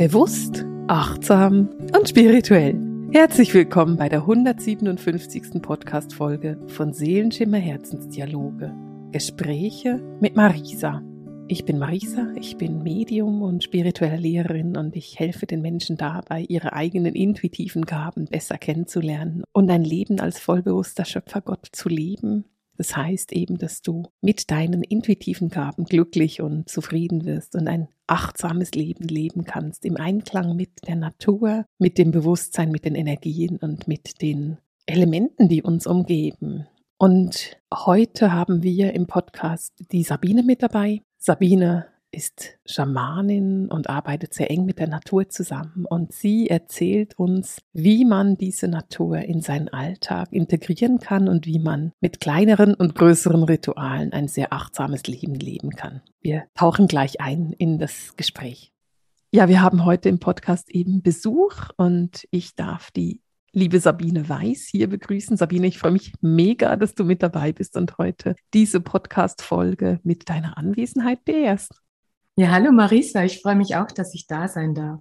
Bewusst, achtsam und spirituell. Herzlich willkommen bei der 157. Podcast-Folge von Seelenschimmer Herzensdialoge. Gespräche mit Marisa. Ich bin Marisa, ich bin Medium und spirituelle Lehrerin und ich helfe den Menschen dabei, ihre eigenen intuitiven Gaben besser kennenzulernen und ein Leben als vollbewusster Schöpfergott zu leben, das heißt eben, dass du mit deinen intuitiven Gaben glücklich und zufrieden wirst und ein achtsames Leben leben kannst, im Einklang mit der Natur, mit dem Bewusstsein, mit den Energien und mit den Elementen, die uns umgeben. Und heute haben wir im Podcast die Sabine mit dabei. Sabine ist Schamanin und arbeitet sehr eng mit der Natur zusammen. Und sie erzählt uns, wie man diese Natur in seinen Alltag integrieren kann und wie man mit kleineren und größeren Ritualen ein sehr achtsames Leben leben kann. Wir tauchen gleich ein in das Gespräch. Ja, wir haben heute im Podcast eben Besuch und ich darf die liebe Sabine Weiß hier begrüßen. Sabine, ich freue mich mega, dass du mit dabei bist und heute diese Podcast-Folge mit deiner Anwesenheit beehrst. Ja, hallo Marisa, ich freue mich auch, dass ich da sein darf.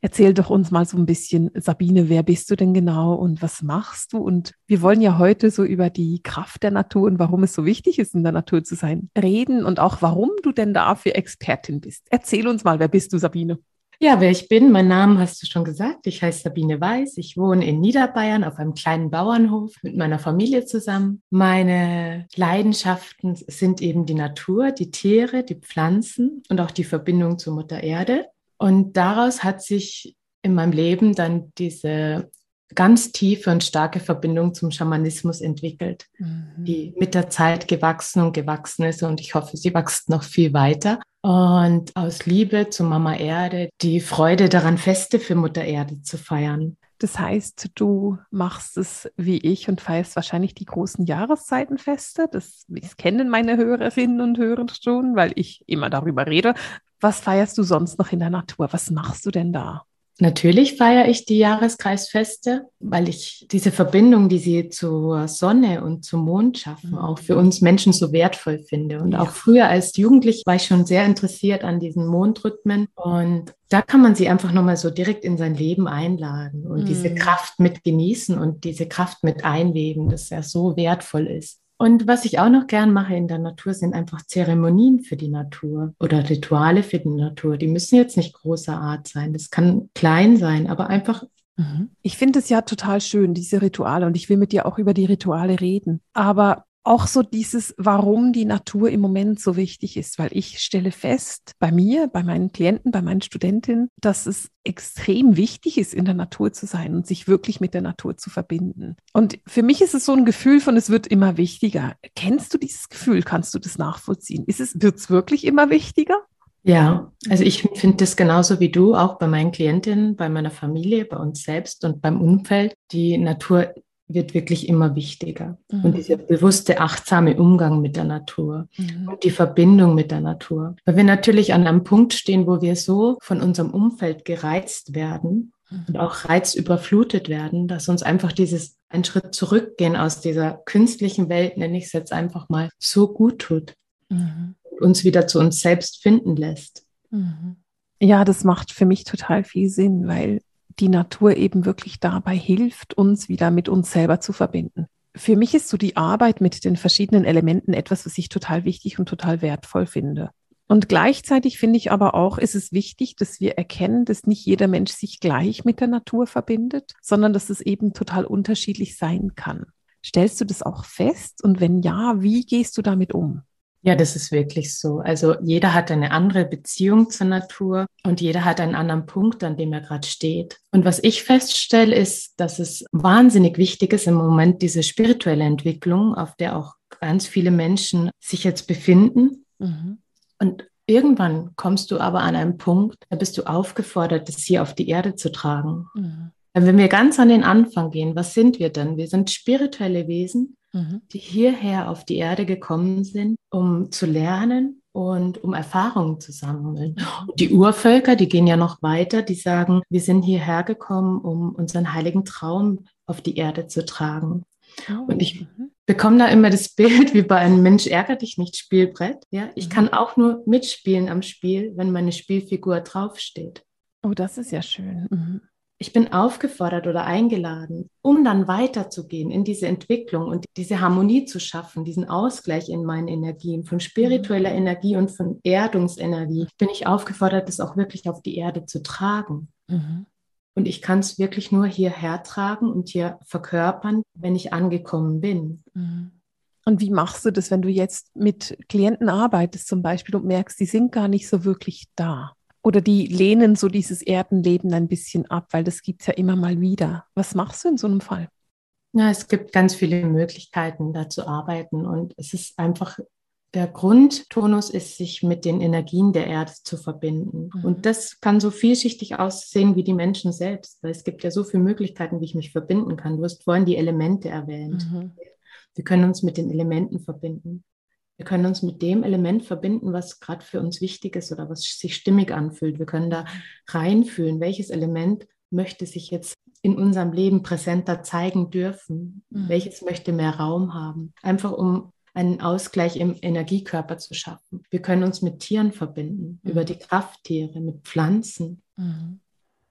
Erzähl doch uns mal so ein bisschen, Sabine, wer bist du denn genau und was machst du? Und wir wollen ja heute so über die Kraft der Natur und warum es so wichtig ist, in der Natur zu sein, reden und auch warum du denn dafür Expertin bist. Erzähl uns mal, wer bist du, Sabine? Ja, wer ich bin, mein Name hast du schon gesagt. Ich heiße Sabine Weiß. Ich wohne in Niederbayern auf einem kleinen Bauernhof mit meiner Familie zusammen. Meine Leidenschaften sind eben die Natur, die Tiere, die Pflanzen und auch die Verbindung zur Mutter Erde. Und daraus hat sich in meinem Leben dann diese ganz tiefe und starke Verbindung zum Schamanismus entwickelt, mhm. die mit der Zeit gewachsen und gewachsen ist und ich hoffe, sie wächst noch viel weiter. Und aus Liebe zu Mama Erde die Freude daran, Feste für Mutter Erde zu feiern. Das heißt, du machst es wie ich und feierst wahrscheinlich die großen Jahreszeitenfeste. Das, das kennen meine Hörerinnen und Hörer schon, weil ich immer darüber rede. Was feierst du sonst noch in der Natur? Was machst du denn da? Natürlich feiere ich die Jahreskreisfeste, weil ich diese Verbindung, die sie zur Sonne und zum Mond schaffen, auch für uns Menschen so wertvoll finde. Und auch früher als Jugendlich war ich schon sehr interessiert an diesen Mondrhythmen. Und da kann man sie einfach nochmal so direkt in sein Leben einladen und mhm. diese Kraft mit genießen und diese Kraft mit einweben, das ja so wertvoll ist. Und was ich auch noch gern mache in der Natur, sind einfach Zeremonien für die Natur oder Rituale für die Natur. Die müssen jetzt nicht großer Art sein. Das kann klein sein, aber einfach mhm. ich finde es ja total schön, diese Rituale, und ich will mit dir auch über die Rituale reden. Aber auch so dieses, warum die Natur im Moment so wichtig ist, weil ich stelle fest, bei mir, bei meinen Klienten, bei meinen Studentinnen, dass es extrem wichtig ist, in der Natur zu sein und sich wirklich mit der Natur zu verbinden. Und für mich ist es so ein Gefühl von, es wird immer wichtiger. Kennst du dieses Gefühl? Kannst du das nachvollziehen? Ist es, wird es wirklich immer wichtiger? Ja, also ich finde das genauso wie du, auch bei meinen Klientinnen, bei meiner Familie, bei uns selbst und beim Umfeld. Die Natur wird wirklich immer wichtiger. Mhm. Und dieser bewusste, achtsame Umgang mit der Natur mhm. und die Verbindung mit der Natur. Weil wir natürlich an einem Punkt stehen, wo wir so von unserem Umfeld gereizt werden mhm. und auch reizüberflutet werden, dass uns einfach dieses ein Schritt zurückgehen aus dieser künstlichen Welt, nenne ich es jetzt einfach mal, so gut tut. Mhm. Und uns wieder zu uns selbst finden lässt. Mhm. Ja, das macht für mich total viel Sinn, weil die Natur eben wirklich dabei hilft, uns wieder mit uns selber zu verbinden. Für mich ist so die Arbeit mit den verschiedenen Elementen etwas, was ich total wichtig und total wertvoll finde. Und gleichzeitig finde ich aber auch, ist es wichtig, dass wir erkennen, dass nicht jeder Mensch sich gleich mit der Natur verbindet, sondern dass es eben total unterschiedlich sein kann. Stellst du das auch fest? Und wenn ja, wie gehst du damit um? Ja, das ist wirklich so. Also jeder hat eine andere Beziehung zur Natur und jeder hat einen anderen Punkt, an dem er gerade steht. Und was ich feststelle, ist, dass es wahnsinnig wichtig ist im Moment diese spirituelle Entwicklung, auf der auch ganz viele Menschen sich jetzt befinden. Mhm. Und irgendwann kommst du aber an einen Punkt, da bist du aufgefordert, das hier auf die Erde zu tragen. Mhm. Wenn wir ganz an den Anfang gehen, was sind wir denn? Wir sind spirituelle Wesen, mhm. die hierher auf die Erde gekommen sind, um zu lernen und um Erfahrungen zu sammeln. Und die Urvölker, die gehen ja noch weiter, die sagen, wir sind hierher gekommen, um unseren heiligen Traum auf die Erde zu tragen. Oh. Und ich mhm. bekomme da immer das Bild wie bei einem Mensch ärger dich nicht Spielbrett. Ja, ich mhm. kann auch nur mitspielen am Spiel, wenn meine Spielfigur draufsteht. Oh, das ist ja schön. Mhm. Ich bin aufgefordert oder eingeladen, um dann weiterzugehen in diese Entwicklung und diese Harmonie zu schaffen, diesen Ausgleich in meinen Energien, von spiritueller Energie und von Erdungsenergie, bin ich aufgefordert, das auch wirklich auf die Erde zu tragen. Mhm. Und ich kann es wirklich nur hierher tragen und hier verkörpern, wenn ich angekommen bin. Mhm. Und wie machst du das, wenn du jetzt mit Klienten arbeitest zum Beispiel und merkst, die sind gar nicht so wirklich da? Oder die lehnen so dieses Erdenleben ein bisschen ab, weil das gibt es ja immer mal wieder. Was machst du in so einem Fall? Ja, es gibt ganz viele Möglichkeiten, da zu arbeiten. Und es ist einfach, der Grundtonus ist, sich mit den Energien der Erde zu verbinden. Mhm. Und das kann so vielschichtig aussehen wie die Menschen selbst, weil es gibt ja so viele Möglichkeiten, wie ich mich verbinden kann. Du hast vorhin die Elemente erwähnt. Mhm. Wir können uns mit den Elementen verbinden. Wir können uns mit dem Element verbinden, was gerade für uns wichtig ist oder was sich stimmig anfühlt. Wir können da reinfühlen, welches Element möchte sich jetzt in unserem Leben präsenter zeigen dürfen, mhm. welches möchte mehr Raum haben. Einfach um einen Ausgleich im Energiekörper zu schaffen. Wir können uns mit Tieren verbinden, mhm. über die Krafttiere, mit Pflanzen. Mhm.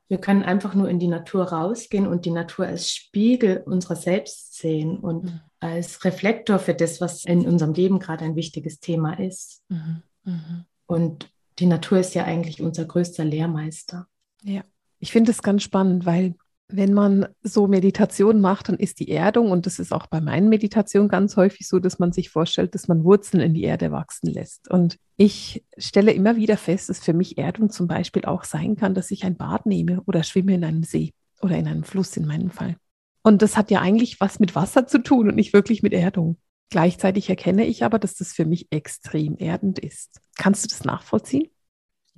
Wir können einfach nur in die Natur rausgehen und die Natur als Spiegel unserer selbst sehen und mhm. als Reflektor für das, was in unserem Leben gerade ein wichtiges Thema ist. Mhm. Mhm. Und die Natur ist ja eigentlich unser größter Lehrmeister. Ja, ich finde es ganz spannend, weil wenn man so Meditation macht, dann ist die Erdung, und das ist auch bei meinen Meditationen ganz häufig so, dass man sich vorstellt, dass man Wurzeln in die Erde wachsen lässt. Und ich stelle immer wieder fest, dass für mich Erdung zum Beispiel auch sein kann, dass ich ein Bad nehme oder schwimme in einem See oder in einem Fluss in meinem Fall. Und das hat ja eigentlich was mit Wasser zu tun und nicht wirklich mit Erdung. Gleichzeitig erkenne ich aber, dass das für mich extrem erdend ist. Kannst du das nachvollziehen?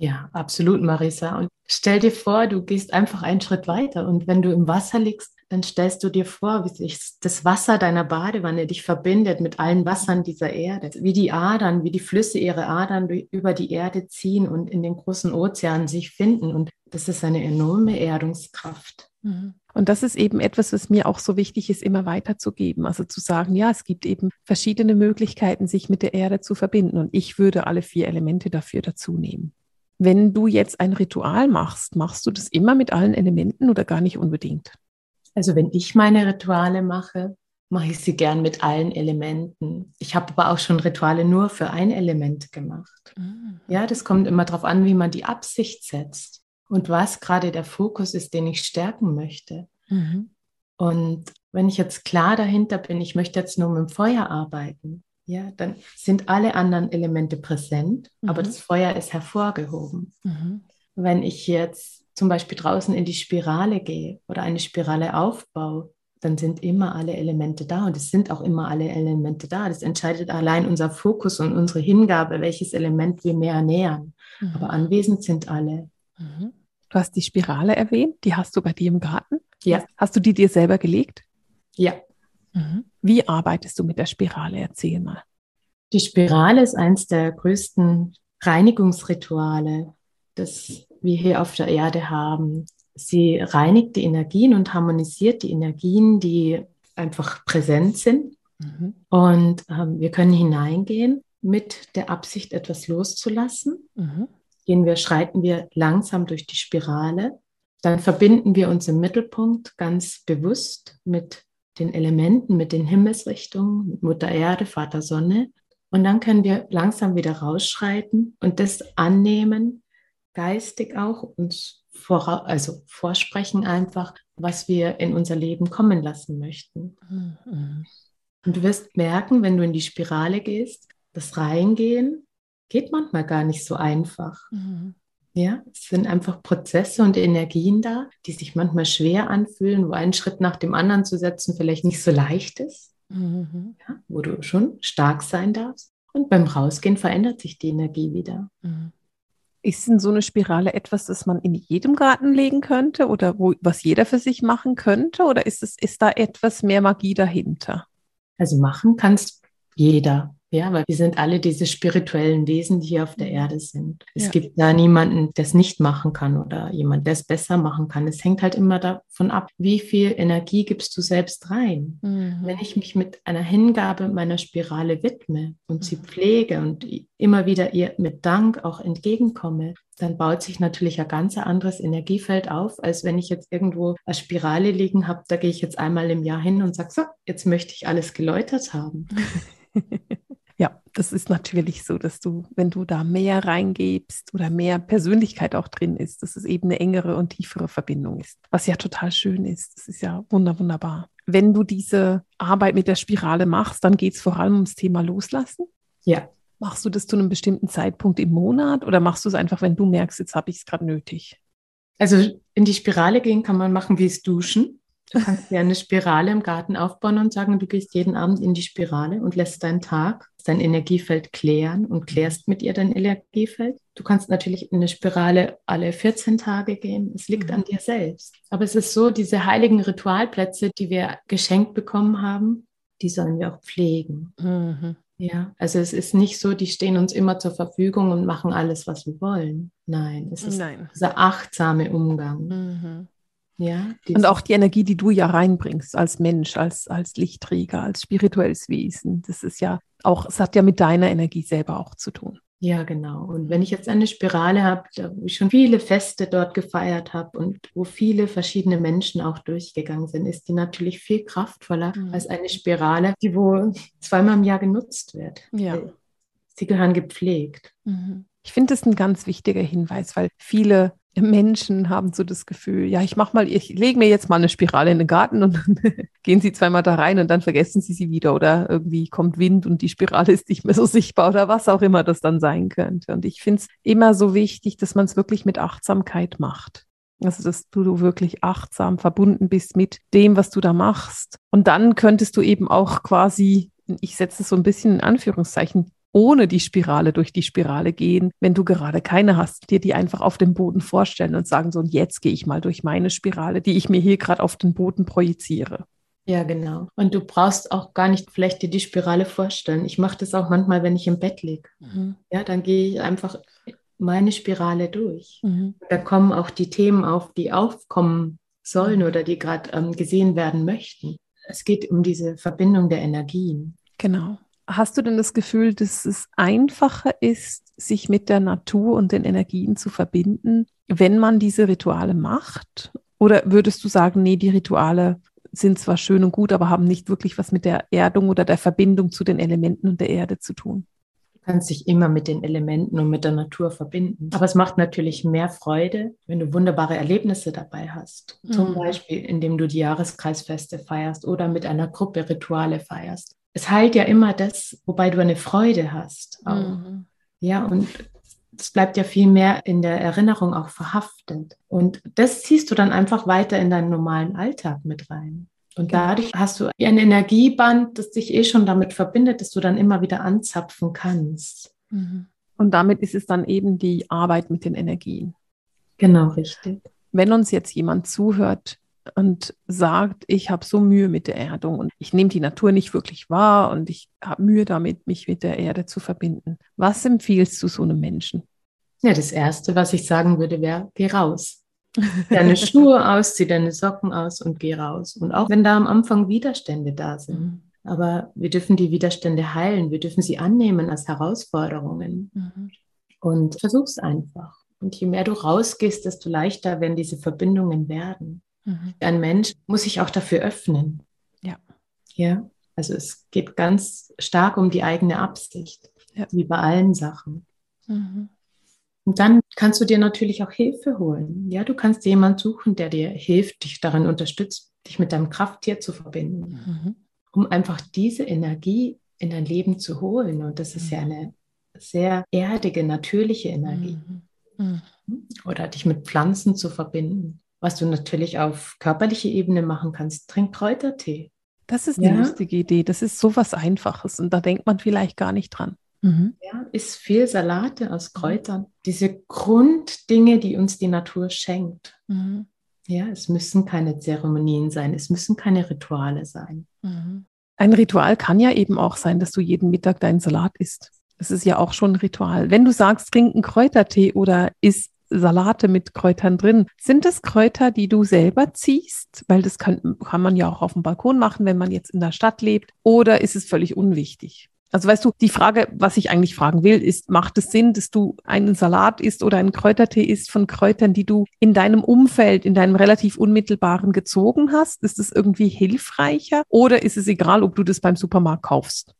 Ja, absolut, Marisa. Und stell dir vor, du gehst einfach einen Schritt weiter und wenn du im Wasser liegst, dann stellst du dir vor, wie sich das Wasser deiner Badewanne dich verbindet mit allen Wassern dieser Erde, wie die Adern, wie die Flüsse ihre Adern über die Erde ziehen und in den großen Ozeanen sich finden. Und das ist eine enorme Erdungskraft. Mhm. Und das ist eben etwas, was mir auch so wichtig ist, immer weiterzugeben. Also zu sagen, ja, es gibt eben verschiedene Möglichkeiten, sich mit der Erde zu verbinden. Und ich würde alle vier Elemente dafür dazu nehmen. Wenn du jetzt ein Ritual machst, machst du das immer mit allen Elementen oder gar nicht unbedingt? Also wenn ich meine Rituale mache, mache ich sie gern mit allen Elementen. Ich habe aber auch schon Rituale nur für ein Element gemacht. Mhm. Ja, das kommt immer darauf an, wie man die Absicht setzt und was gerade der Fokus ist, den ich stärken möchte. Mhm. Und wenn ich jetzt klar dahinter bin, ich möchte jetzt nur mit dem Feuer arbeiten, ja, dann sind alle anderen Elemente präsent, mhm. aber das Feuer ist hervorgehoben. Mhm. Wenn ich jetzt zum Beispiel draußen in die Spirale gehe oder eine Spirale aufbaue, dann sind immer alle Elemente da und es sind auch immer alle Elemente da. Das entscheidet allein unser Fokus und unsere Hingabe, welches Element wir mehr nähern. Mhm. Aber anwesend sind alle. Mhm. Du hast die Spirale erwähnt, die hast du bei dir im Garten. Ja. Hast du die dir selber gelegt? Ja. Mhm. Wie arbeitest du mit der Spirale? Erzähl mal. Die Spirale ist eines der größten Reinigungsrituale, das wir hier auf der Erde haben. Sie reinigt die Energien und harmonisiert die Energien, die einfach präsent sind. Mhm. Und ähm, wir können hineingehen mit der Absicht, etwas loszulassen. Mhm. Gehen wir, schreiten wir langsam durch die Spirale. Dann verbinden wir uns im Mittelpunkt ganz bewusst mit den Elementen, mit den Himmelsrichtungen, mit Mutter Erde, Vater Sonne. Und dann können wir langsam wieder rausschreiten und das annehmen, geistig auch uns vor, also vorsprechen einfach, was wir in unser Leben kommen lassen möchten. Mhm. Und du wirst merken, wenn du in die Spirale gehst, das Reingehen geht manchmal gar nicht so einfach. Mhm. Ja, es sind einfach Prozesse und Energien da, die sich manchmal schwer anfühlen, wo ein Schritt nach dem anderen zu setzen vielleicht nicht so leicht ist, mhm. ja, wo du schon stark sein darfst. Und beim Rausgehen verändert sich die Energie wieder. Mhm. Ist denn so eine Spirale etwas, das man in jedem Garten legen könnte oder wo, was jeder für sich machen könnte? Oder ist, es, ist da etwas mehr Magie dahinter? Also machen kannst jeder. Ja, weil wir sind alle diese spirituellen Wesen, die hier auf der Erde sind. Es Ja. gibt da niemanden, der es nicht machen kann oder jemand, der es besser machen kann. Es hängt halt immer davon ab, wie viel Energie gibst du selbst rein. Wenn ich mich mit einer Hingabe meiner Spirale widme und sie pflege und immer wieder ihr mit Dank auch entgegenkomme, dann baut sich natürlich ein ganz anderes Energiefeld auf, als wenn ich jetzt irgendwo eine Spirale liegen habe. Da gehe ich jetzt einmal im Jahr hin und sage, so, jetzt möchte ich alles geläutert haben. Ja, das ist natürlich so, dass du, wenn du da mehr reingibst oder mehr Persönlichkeit auch drin ist, dass es eben eine engere und tiefere Verbindung ist, was ja total schön ist. Das ist ja wunder, wunderbar. Wenn du diese Arbeit mit der Spirale machst, dann geht es vor allem ums Thema Loslassen. Ja, Machst du das zu einem bestimmten Zeitpunkt im Monat oder machst du es einfach, wenn du merkst, jetzt habe ich es gerade nötig? Also in die Spirale gehen kann man machen wie es Duschen. Du kannst dir eine Spirale im Garten aufbauen und sagen, du gehst jeden Abend in die Spirale und lässt deinen Tag, dein Energiefeld klären und klärst mit ihr dein Energiefeld. Du kannst natürlich in eine Spirale alle 14 Tage gehen. Es liegt Mhm. an dir selbst. Aber es ist so, diese heiligen Ritualplätze, die wir geschenkt bekommen haben, die sollen wir auch pflegen. Mhm. Ja, also es ist nicht so, die stehen uns immer zur Verfügung und machen alles, was wir wollen. Nein, es ist Nein. dieser achtsame Umgang. Mhm. Ja, Und auch die Energie, die du ja reinbringst als Mensch, als, als Lichtträger, als spirituelles Wesen, das ist ja auch, es hat ja mit deiner Energie selber auch zu tun. Ja, genau. Und wenn ich jetzt eine Spirale habe, da wo ich schon viele Feste dort gefeiert habe und wo viele verschiedene Menschen auch durchgegangen sind, ist die natürlich viel kraftvoller Mhm. als eine Spirale, die wohl zweimal im Jahr genutzt wird. Ja. Weil Sie gehören gepflegt. Ich finde das ein ganz wichtiger Hinweis, weil viele Menschen haben so das Gefühl, ja, ich mach mal, ich lege mir jetzt mal eine Spirale in den Garten und dann gehen sie zweimal da rein und dann vergessen sie sie wieder oder irgendwie kommt Wind und die Spirale ist nicht mehr so sichtbar oder was auch immer das dann sein könnte. Und ich finde es immer so wichtig, dass man es wirklich mit Achtsamkeit macht. Also, dass du wirklich achtsam verbunden bist mit dem, was du da machst. Und dann könntest du eben auch quasi, ich setze es so ein bisschen in Anführungszeichen, ohne die Spirale durch die Spirale gehen, wenn du gerade keine hast, dir die einfach auf dem Boden vorstellen und sagen, so, und jetzt gehe ich mal durch meine Spirale, die ich mir hier gerade auf den Boden projiziere. Ja, genau. Und du brauchst auch gar nicht vielleicht dir die Spirale vorstellen. Ich mache das auch manchmal, wenn ich im Bett liege. Ja, dann gehe ich einfach meine Spirale durch. Mhm. Da kommen auch die Themen auf, die aufkommen sollen Mhm. oder die gerade ähm, gesehen werden möchten. Es geht um diese Verbindung der Energien. Genau. Hast du denn das Gefühl, dass es einfacher ist, sich mit der Natur und den Energien zu verbinden, wenn man diese Rituale macht? Oder würdest du sagen, nee, die Rituale sind zwar schön und gut, aber haben nicht wirklich was mit der Erdung oder der Verbindung zu den Elementen und der Erde zu tun? Du kannst dich immer mit den Elementen und mit der Natur verbinden. Aber es macht natürlich mehr Freude, wenn du wunderbare Erlebnisse dabei hast. Zum Mhm. Beispiel, indem du die Jahreskreisfeste feierst oder mit einer Gruppe Rituale feierst. Es heilt ja immer das, wobei du eine Freude hast. Mhm. Ja, und es bleibt ja viel mehr in der Erinnerung auch verhaftet. Und das ziehst du dann einfach weiter in deinen normalen Alltag mit rein. Und Genau. dadurch hast du ein Energieband, das dich eh schon damit verbindet, dass du dann immer wieder anzapfen kannst. Mhm. Und damit ist es dann eben die Arbeit mit den Energien. Genau, richtig. Wenn uns jetzt jemand zuhört und sagt, ich habe so Mühe mit der Erdung und ich nehme die Natur nicht wirklich wahr und ich habe Mühe damit, mich mit der Erde zu verbinden. Was empfiehlst du so einem Menschen? Ja, das Erste, was ich sagen würde, wäre, geh raus. Deine Schuhe aus, zieh deine Socken aus und geh raus. Und auch wenn da am Anfang Widerstände da sind. Mhm. Aber wir dürfen die Widerstände heilen, wir dürfen sie annehmen als Herausforderungen. Mhm. Und versuch's einfach. Und je mehr du rausgehst, desto leichter werden diese Verbindungen werden. Mhm. Ein Mensch muss sich auch dafür öffnen. Ja. Ja. Also es geht ganz stark um die eigene Absicht. Ja. Wie bei allen Sachen. Mhm. Und dann kannst du dir natürlich auch Hilfe holen. Ja, du kannst jemanden suchen, der dir hilft, dich darin unterstützt, dich mit deinem Krafttier zu verbinden, Mhm. um einfach diese Energie in dein Leben zu holen. Und das ist ja eine sehr erdige, natürliche Energie. Mhm. Oder dich mit Pflanzen zu verbinden. Was du natürlich auf körperlicher Ebene machen kannst, trink Kräutertee. Das ist Ja. eine lustige Idee. Das ist so was Einfaches und da denkt man vielleicht gar nicht dran. Mhm. Ja, isst viel Salate aus Kräutern. Diese Grunddinge, die uns die Natur schenkt. Mhm. Ja, es müssen keine Zeremonien sein, es müssen keine Rituale sein. Mhm. Ein Ritual kann ja eben auch sein, dass du jeden Mittag deinen Salat isst. Das ist ja auch schon ein Ritual. Wenn du sagst, trink einen Kräutertee oder isst Salate mit Kräutern drin, sind das Kräuter, die du selber ziehst? Weil das kann, kann man ja auch auf dem Balkon machen, wenn man jetzt in der Stadt lebt. Oder ist es völlig unwichtig? Also weißt du, die Frage, was ich eigentlich fragen will, ist, macht es Sinn, dass du einen Salat isst oder einen Kräutertee isst von Kräutern, die du in deinem Umfeld, in deinem relativ unmittelbaren gezogen hast? Ist es irgendwie hilfreicher oder ist es egal, ob du das beim Supermarkt kaufst?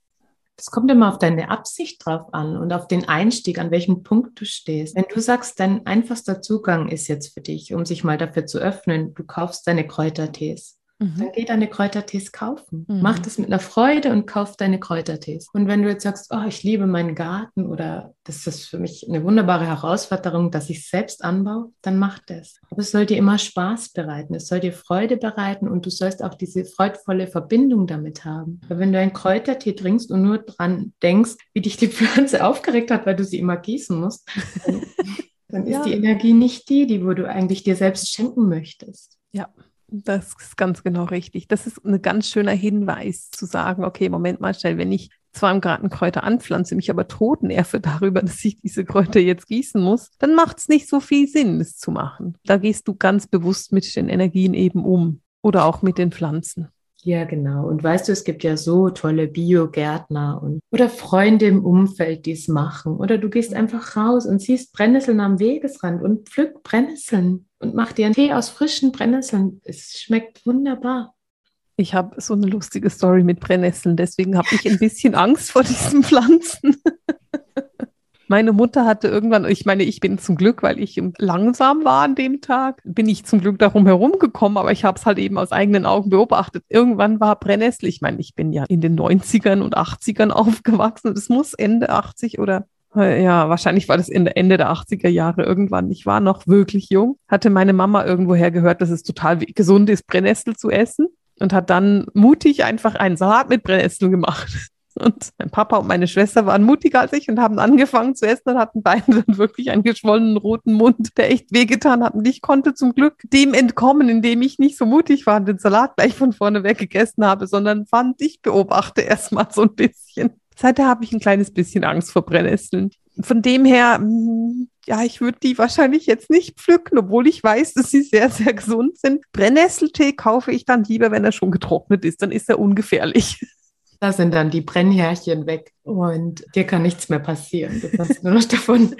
Es kommt immer auf deine Absicht drauf an und auf den Einstieg, an welchem Punkt du stehst. Wenn du sagst, dein einfachster Zugang ist jetzt für dich, um sich mal dafür zu öffnen, du kaufst deine Kräutertees Mhm. Dann geh deine Kräutertees kaufen. Mhm. Mach das mit einer Freude und kauf deine Kräutertees. Und wenn du jetzt sagst, oh, ich liebe meinen Garten oder das ist für mich eine wunderbare Herausforderung, dass ich selbst anbaue, dann mach das. Aber es soll dir immer Spaß bereiten, es soll dir Freude bereiten und du sollst auch diese freudvolle Verbindung damit haben. Weil wenn du einen Kräutertee trinkst und nur dran denkst, wie dich die Pflanze aufgeregt hat, weil du sie immer gießen musst, dann, dann ist ja. die Energie nicht die, die wo du eigentlich dir selbst schenken möchtest. Ja. Das ist ganz genau richtig. Das ist ein ganz schöner Hinweis zu sagen, okay, Moment mal schnell, wenn ich zwar im Garten Kräuter anpflanze, mich aber totenerfe darüber, dass ich diese Kräuter jetzt gießen muss, dann macht es nicht so viel Sinn, das zu machen. Da gehst du ganz bewusst mit den Energien eben um oder auch mit den Pflanzen. Ja, genau. Und weißt du, es gibt ja so tolle Biogärtner und oder Freunde im Umfeld, die es machen. Oder du gehst einfach raus und siehst Brennnesseln am Wegesrand und pflück Brennnesseln und mach dir einen Tee aus frischen Brennnesseln. Es schmeckt wunderbar. Ich habe so eine lustige Story mit Brennnesseln, deswegen habe ich ein bisschen Angst vor diesen Pflanzen. Meine Mutter hatte irgendwann, ich meine, ich bin zum Glück, weil ich langsam war an dem Tag, bin ich zum Glück darum herumgekommen, aber ich habe es halt eben aus eigenen Augen beobachtet. Irgendwann war Brennnessel, ich meine, ich bin ja in den 90ern und 80ern aufgewachsen. Es muss Ende 80 oder ja, wahrscheinlich war das Ende, der 80er Jahre irgendwann. Ich war noch wirklich jung, hatte meine Mama irgendwoher gehört, dass es total gesund ist, Brennnessel zu essen und hat dann mutig einfach einen Salat mit Brennnesseln gemacht. Und mein Papa und meine Schwester waren mutiger als ich und haben angefangen zu essen und hatten beide dann wirklich einen geschwollenen roten Mund, der echt wehgetan hat. Und ich konnte zum Glück dem entkommen, indem ich nicht so mutig war und den Salat gleich von vorne weg gegessen habe, sondern fand, ich beobachte erstmal so ein bisschen. Seither habe ich ein kleines bisschen Angst vor Brennnesseln. Von dem her, hm, ja, ich würde die wahrscheinlich jetzt nicht pflücken, obwohl ich weiß, dass sie sehr, sehr gesund sind. Brennnesseltee kaufe ich dann lieber, wenn er schon getrocknet ist. Dann ist er ungefährlich. Da sind dann die Brennhärchen weg und dir kann nichts mehr passieren. Du kannst nur noch davon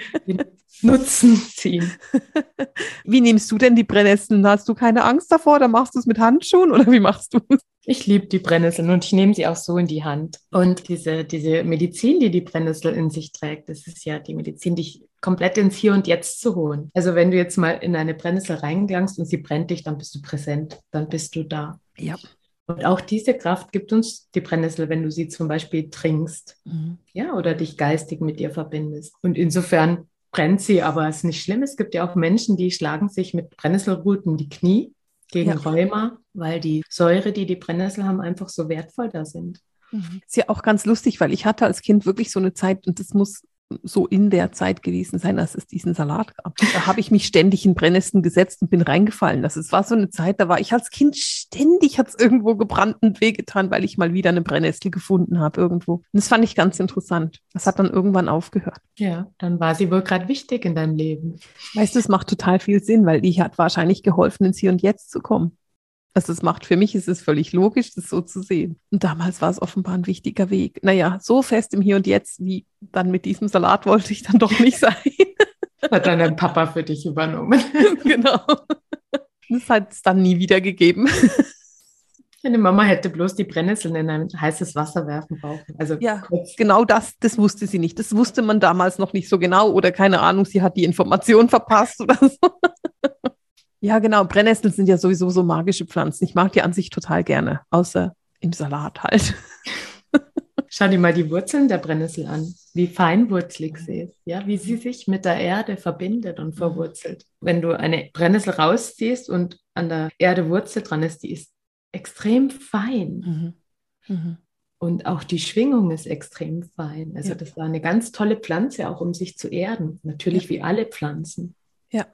Nutzen ziehen. Wie nimmst du denn die Brennnesseln? Hast du keine Angst davor oder machst du es mit Handschuhen oder wie machst du es? Ich liebe die Brennnesseln und ich nehme sie auch so in die Hand. Und diese, diese Medizin, die die Brennnessel in sich trägt, das ist ja die Medizin, dich komplett ins Hier und Jetzt zu holen. Also wenn du jetzt mal in eine Brennnessel reingelangst und sie brennt dich, dann bist du präsent, dann bist du da. Ja. Und auch diese Kraft gibt uns die Brennnessel, wenn du sie zum Beispiel trinkst, mhm. ja, oder dich geistig mit ihr verbindest. Und insofern brennt sie, aber es ist nicht schlimm. Es gibt ja auch Menschen, die schlagen sich mit Brennnesselruten die Knie gegen ja. Rheuma, weil die Säure, die die Brennnessel haben, einfach so wertvoll da sind. Mhm. Ist ja auch ganz lustig, weil ich hatte als Kind wirklich so eine Zeit, und das muss so in der Zeit gewesen sein, als es diesen Salat gab. Da habe ich mich ständig in Brennnesseln gesetzt und bin reingefallen. Das ist, war so eine Zeit, da war ich als Kind ständig, hat es irgendwo gebrannt und wehgetan, weil ich mal wieder eine Brennnessel gefunden habe irgendwo. Und das fand ich ganz interessant. Das hat dann irgendwann aufgehört. Ja, dann war sie wohl gerade wichtig in deinem Leben. Weißt du, es macht total viel Sinn, weil die hat wahrscheinlich geholfen, ins Hier und Jetzt zu kommen. Also es macht für mich ist es völlig logisch, das so zu sehen. Und damals war es offenbar ein wichtiger Weg. Naja, so fest im Hier und Jetzt wie dann mit diesem Salat wollte ich dann doch nicht sein. Hat dann dein Papa für dich übernommen. genau. Das hat es dann nie wieder gegeben. Meine Mama hätte bloß die Brennnesseln in ein heißes Wasser werfen brauchen. Also ja, kurz. genau das, das wusste sie nicht. Das wusste man damals noch nicht so genau oder keine Ahnung, sie hat die Information verpasst oder so. Ja, genau. Brennnesseln sind ja sowieso so magische Pflanzen. Ich mag die an sich total gerne, außer im Salat halt. Schau dir mal die Wurzeln der Brennnessel an, wie feinwurzlig sie ist, ja, wie sie sich mit der Erde verbindet und verwurzelt. Wenn du eine Brennnessel rausziehst und an der Erde Wurzel dran ist, die ist extrem fein. Mhm. Mhm. Und auch die Schwingung ist extrem fein. Also ja. das war eine ganz tolle Pflanze, auch um sich zu erden. Natürlich ja. wie alle Pflanzen. Ja,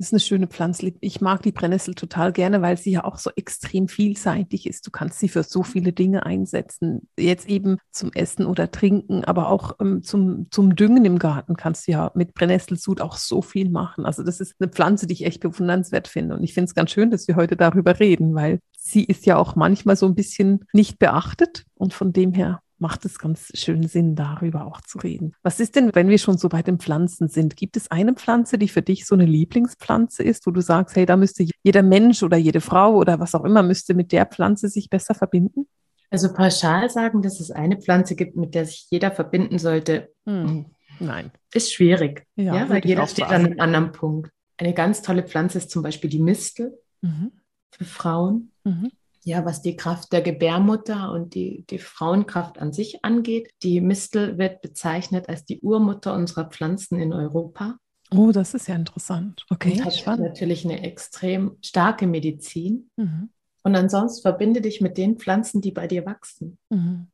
ist eine schöne Pflanze. Ich mag die Brennnessel total gerne, weil sie ja auch so extrem vielseitig ist. Du kannst sie für so viele Dinge einsetzen. Jetzt eben zum Essen oder Trinken, aber auch ähm, zum, zum Düngen im Garten kannst du ja mit Brennnesselsud auch so viel machen. Also das ist eine Pflanze, die ich echt bewundernswert finde. Und ich finde es ganz schön, dass wir heute darüber reden, weil sie ist ja auch manchmal so ein bisschen nicht beachtet. Und von dem her macht es ganz schön Sinn, darüber auch zu reden. Was ist denn, wenn wir schon so bei den Pflanzen sind? Gibt es eine Pflanze, die für dich so eine Lieblingspflanze ist, wo du sagst, hey, da müsste jeder Mensch oder jede Frau oder was auch immer müsste mit der Pflanze sich besser verbinden? Also pauschal sagen, dass es eine Pflanze gibt, mit der sich jeder verbinden sollte. Hm. Nein. Ist schwierig. Ja, ja weil jeder steht an einem anderen Punkt. Eine ganz tolle Pflanze ist zum Beispiel die Mistel mhm. für Frauen. Mhm ja, was die Kraft der Gebärmutter und die, die Frauenkraft an sich angeht. Die Mistel wird bezeichnet als die Urmutter unserer Pflanzen in Europa. Oh, das ist ja interessant. Okay, und hat spannend. natürlich eine extrem starke Medizin. Mhm. Und ansonsten verbinde dich mit den Pflanzen, die bei dir wachsen. Mhm.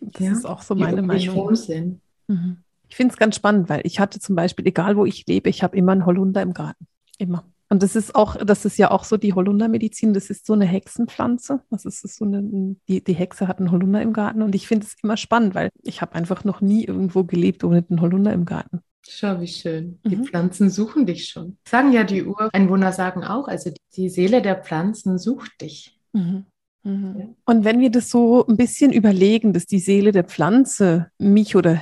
Das ja? ist auch so meine Meinung. Sind. Mhm. Ich finde es ganz spannend, weil ich hatte zum Beispiel, egal wo ich lebe, ich habe immer einen Holunder im Garten. Immer. Und das ist auch, das ist ja auch so die Holundermedizin, das ist so eine Hexenpflanze. Das ist so eine, die, die Hexe hat einen Holunder im Garten und ich finde es immer spannend, weil ich habe einfach noch nie irgendwo gelebt ohne einen Holunder im Garten. Schau, wie schön. Die mhm. Pflanzen suchen dich schon. Sagen ja die Ureinwohner sagen auch, also die Seele der Pflanzen sucht dich. Mhm. Mhm. Ja. Und wenn wir das so ein bisschen überlegen, dass die Seele der Pflanze mich oder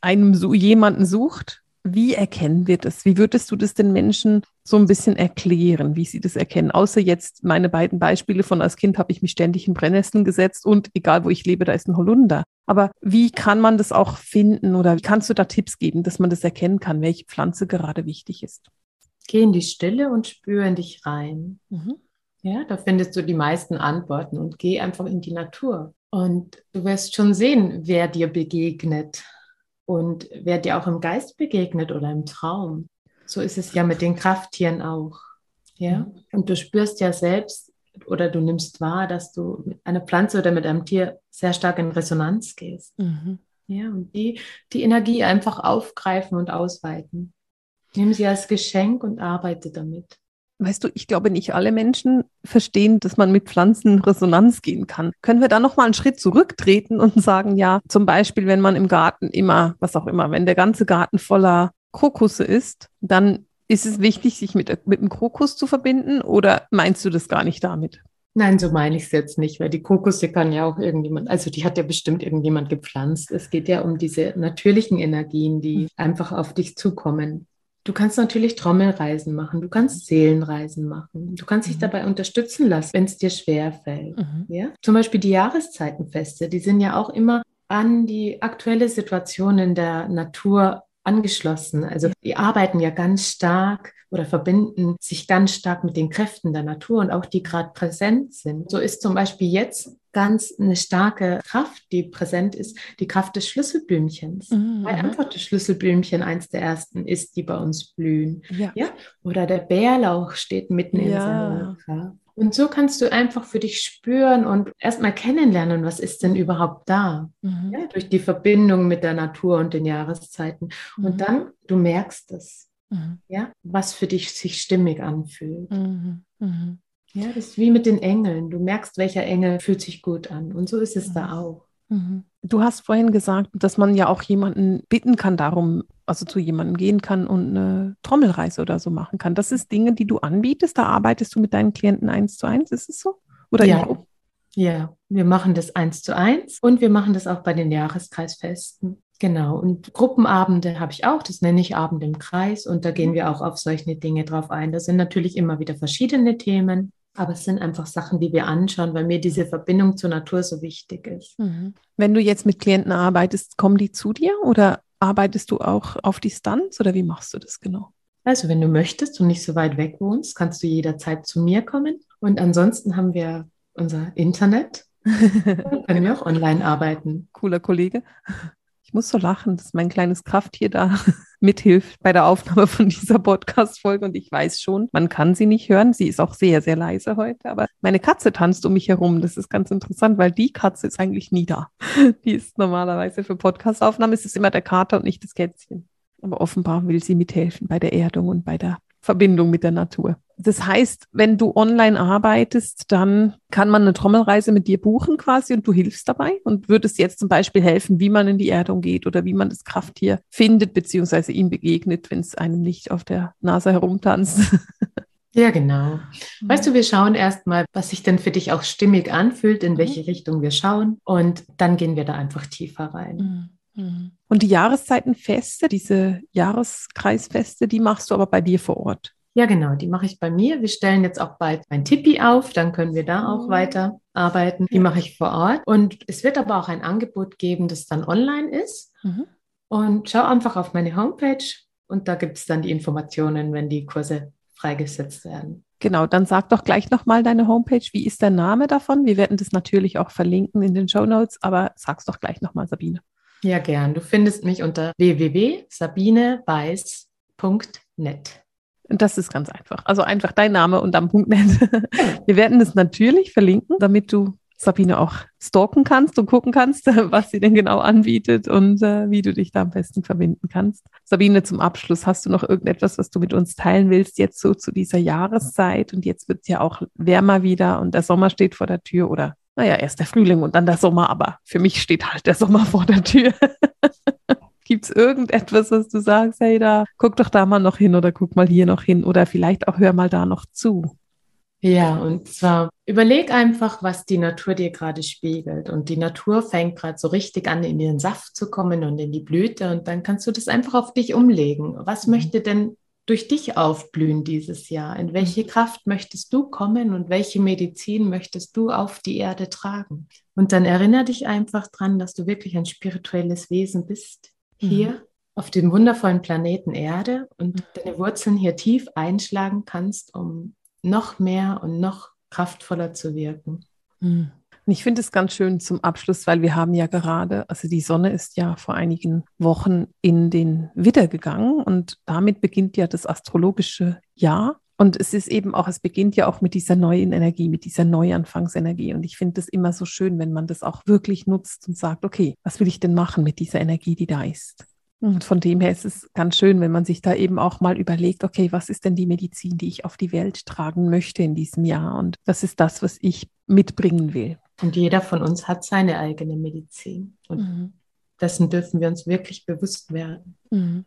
einem so jemanden sucht, wie erkennen wir das? Wie würdest du das den Menschen so ein bisschen erklären, wie sie das erkennen? Außer jetzt meine beiden Beispiele von als Kind habe ich mich ständig in Brennnesseln gesetzt und egal wo ich lebe, da ist ein Holunder. Aber wie kann man das auch finden oder wie kannst du da Tipps geben, dass man das erkennen kann, welche Pflanze gerade wichtig ist? Geh in die Stille und spüre in dich rein. Mhm. Ja, da findest du die meisten Antworten und geh einfach in die Natur. Und du wirst schon sehen, wer dir begegnet und wer dir auch im Geist begegnet oder im Traum. So ist es ja mit den Krafttieren auch. Ja? Und du spürst ja selbst oder du nimmst wahr, dass du mit einer Pflanze oder mit einem Tier sehr stark in Resonanz gehst. Mhm. Ja, und die, die Energie einfach aufgreifen und ausweiten. Nimm sie als Geschenk und arbeite damit. Weißt du, ich glaube, nicht alle Menschen verstehen, dass man mit Pflanzen Resonanz gehen kann. Können wir da noch mal einen Schritt zurücktreten und sagen, ja, zum Beispiel, wenn man im Garten immer, was auch immer, wenn der ganze Garten voller Krokusse ist, dann ist es wichtig, sich mit, mit dem Krokus zu verbinden oder meinst du das gar nicht damit? Nein, so meine ich es jetzt nicht, weil die Krokusse kann ja auch irgendjemand, also die hat ja bestimmt irgendjemand gepflanzt. Es geht ja um diese natürlichen Energien, die hm. einfach auf dich zukommen. Du kannst natürlich Trommelreisen machen, du kannst Seelenreisen machen, du kannst dich mhm. dabei unterstützen lassen, wenn es dir schwer fällt. Mhm. Ja? Zum Beispiel die Jahreszeitenfeste, die sind ja auch immer an die aktuelle Situation in der Natur angeschlossen. Also die arbeiten ja ganz stark oder verbinden sich ganz stark mit den Kräften der Natur und auch die gerade präsent sind. So ist zum Beispiel jetzt ganz eine starke Kraft, die präsent ist, die Kraft des Schlüsselblümchens. Mhm. Weil einfach das Schlüsselblümchen eins der ersten ist, die bei uns blühen. Ja. ja? Oder der Bärlauch steht mitten in seiner Kraft. Und so kannst du einfach für dich spüren und erstmal kennenlernen, was ist denn überhaupt da, mhm. ja, durch die Verbindung mit der Natur und den Jahreszeiten. Mhm. Und dann, du merkst es, mhm. ja, was für dich sich stimmig anfühlt. Mhm. Mhm. Ja, das ist wie mit den Engeln. Du merkst, welcher Engel fühlt sich gut an. Und so ist es da mhm. auch. Mhm. Du hast vorhin gesagt, dass man ja auch jemanden bitten kann darum, also zu jemandem gehen kann und eine Trommelreise oder so machen kann. Das ist Dinge, die du anbietest. Da arbeitest du mit deinen Klienten eins zu eins. Ist es so? Oder ja. Ja, wir machen das eins zu eins und wir machen das auch bei den Jahreskreisfesten. Genau. Und Gruppenabende habe ich auch. Das nenne ich Abend im Kreis. Und da gehen wir auch auf solche Dinge drauf ein. Das sind natürlich immer wieder verschiedene Themen. Aber es sind einfach Sachen, die wir anschauen, weil mir diese Verbindung zur Natur so wichtig ist. Mhm. Wenn du jetzt mit Klienten arbeitest, kommen die zu dir oder arbeitest du auch auf Distanz oder wie machst du das genau? Also, wenn du möchtest und nicht so weit weg wohnst, kannst du jederzeit zu mir kommen. Und ansonsten haben wir unser Internet. können wir auch online arbeiten. Cooler Kollege. Ich muss so lachen, dass mein kleines Krafttier da mithilft bei der Aufnahme von dieser Podcast-Folge. Und ich weiß schon, man kann sie nicht hören. Sie ist auch sehr, sehr leise heute. Aber meine Katze tanzt um mich herum. Das ist ganz interessant, weil die Katze ist eigentlich nie da. Die ist normalerweise für Podcast-Aufnahmen. Es ist immer der Kater und nicht das Kätzchen. Aber offenbar will sie mithelfen bei der Erdung und bei der Verbindung mit der Natur. Das heißt, wenn du online arbeitest, dann kann man eine Trommelreise mit dir buchen quasi und du hilfst dabei und würdest jetzt zum Beispiel helfen, wie man in die Erdung geht oder wie man das Krafttier findet, beziehungsweise ihm begegnet, wenn es einem nicht auf der Nase herumtanzt. Ja, genau. Mhm. Weißt du, wir schauen erstmal, was sich denn für dich auch stimmig anfühlt, in welche mhm. Richtung wir schauen und dann gehen wir da einfach tiefer rein. Mhm. Und die Jahreszeitenfeste, diese Jahreskreisfeste, die machst du aber bei dir vor Ort. Ja, genau, die mache ich bei mir. Wir stellen jetzt auch bald mein Tippi auf, dann können wir da auch weiter arbeiten. Die mache ich vor Ort. Und es wird aber auch ein Angebot geben, das dann online ist. Mhm. Und schau einfach auf meine Homepage und da gibt es dann die Informationen, wenn die Kurse freigesetzt werden. Genau, dann sag doch gleich nochmal deine Homepage. Wie ist der Name davon? Wir werden das natürlich auch verlinken in den Show Notes, aber sag's doch gleich nochmal, Sabine. Ja, gern. Du findest mich unter www.sabineweiß.net. Das ist ganz einfach. Also einfach dein Name und dann .net. Wir werden das natürlich verlinken, damit du Sabine auch stalken kannst und gucken kannst, was sie denn genau anbietet und äh, wie du dich da am besten verbinden kannst. Sabine, zum Abschluss, hast du noch irgendetwas, was du mit uns teilen willst, jetzt so zu dieser Jahreszeit? Und jetzt wird es ja auch wärmer wieder und der Sommer steht vor der Tür oder, naja, erst der Frühling und dann der Sommer, aber für mich steht halt der Sommer vor der Tür. Gibt es irgendetwas, was du sagst, hey, da guck doch da mal noch hin oder guck mal hier noch hin oder vielleicht auch hör mal da noch zu? Ja, und zwar überleg einfach, was die Natur dir gerade spiegelt. Und die Natur fängt gerade so richtig an, in ihren Saft zu kommen und in die Blüte. Und dann kannst du das einfach auf dich umlegen. Was mhm. möchte denn durch dich aufblühen dieses Jahr? In welche mhm. Kraft möchtest du kommen und welche Medizin möchtest du auf die Erde tragen? Und dann erinnere dich einfach dran, dass du wirklich ein spirituelles Wesen bist. Hier mhm. auf dem wundervollen Planeten Erde und mhm. deine Wurzeln hier tief einschlagen kannst, um noch mehr und noch kraftvoller zu wirken. Mhm. Ich finde es ganz schön zum Abschluss, weil wir haben ja gerade, also die Sonne ist ja vor einigen Wochen in den Widder gegangen und damit beginnt ja das astrologische Jahr. Und es ist eben auch, es beginnt ja auch mit dieser neuen Energie, mit dieser Neuanfangsenergie. Und ich finde es immer so schön, wenn man das auch wirklich nutzt und sagt, okay, was will ich denn machen mit dieser Energie, die da ist? Und von dem her ist es ganz schön, wenn man sich da eben auch mal überlegt, okay, was ist denn die Medizin, die ich auf die Welt tragen möchte in diesem Jahr? Und das ist das, was ich mitbringen will. Und jeder von uns hat seine eigene Medizin. Und mhm. dessen dürfen wir uns wirklich bewusst werden. Mhm.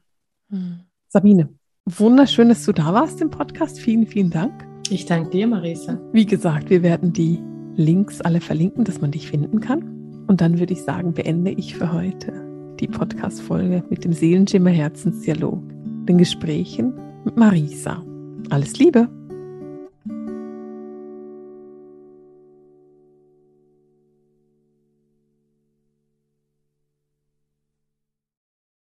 Mhm. Sabine, wunderschön, dass du da warst im Podcast. Vielen, vielen Dank. Ich danke dir, Marisa. Wie gesagt, wir werden die Links alle verlinken, dass man dich finden kann. Und dann würde ich sagen, beende ich für heute die Podcast-Folge mit dem Seelenschimmer Herzensdialog, den Gesprächen mit Marisa. Alles Liebe!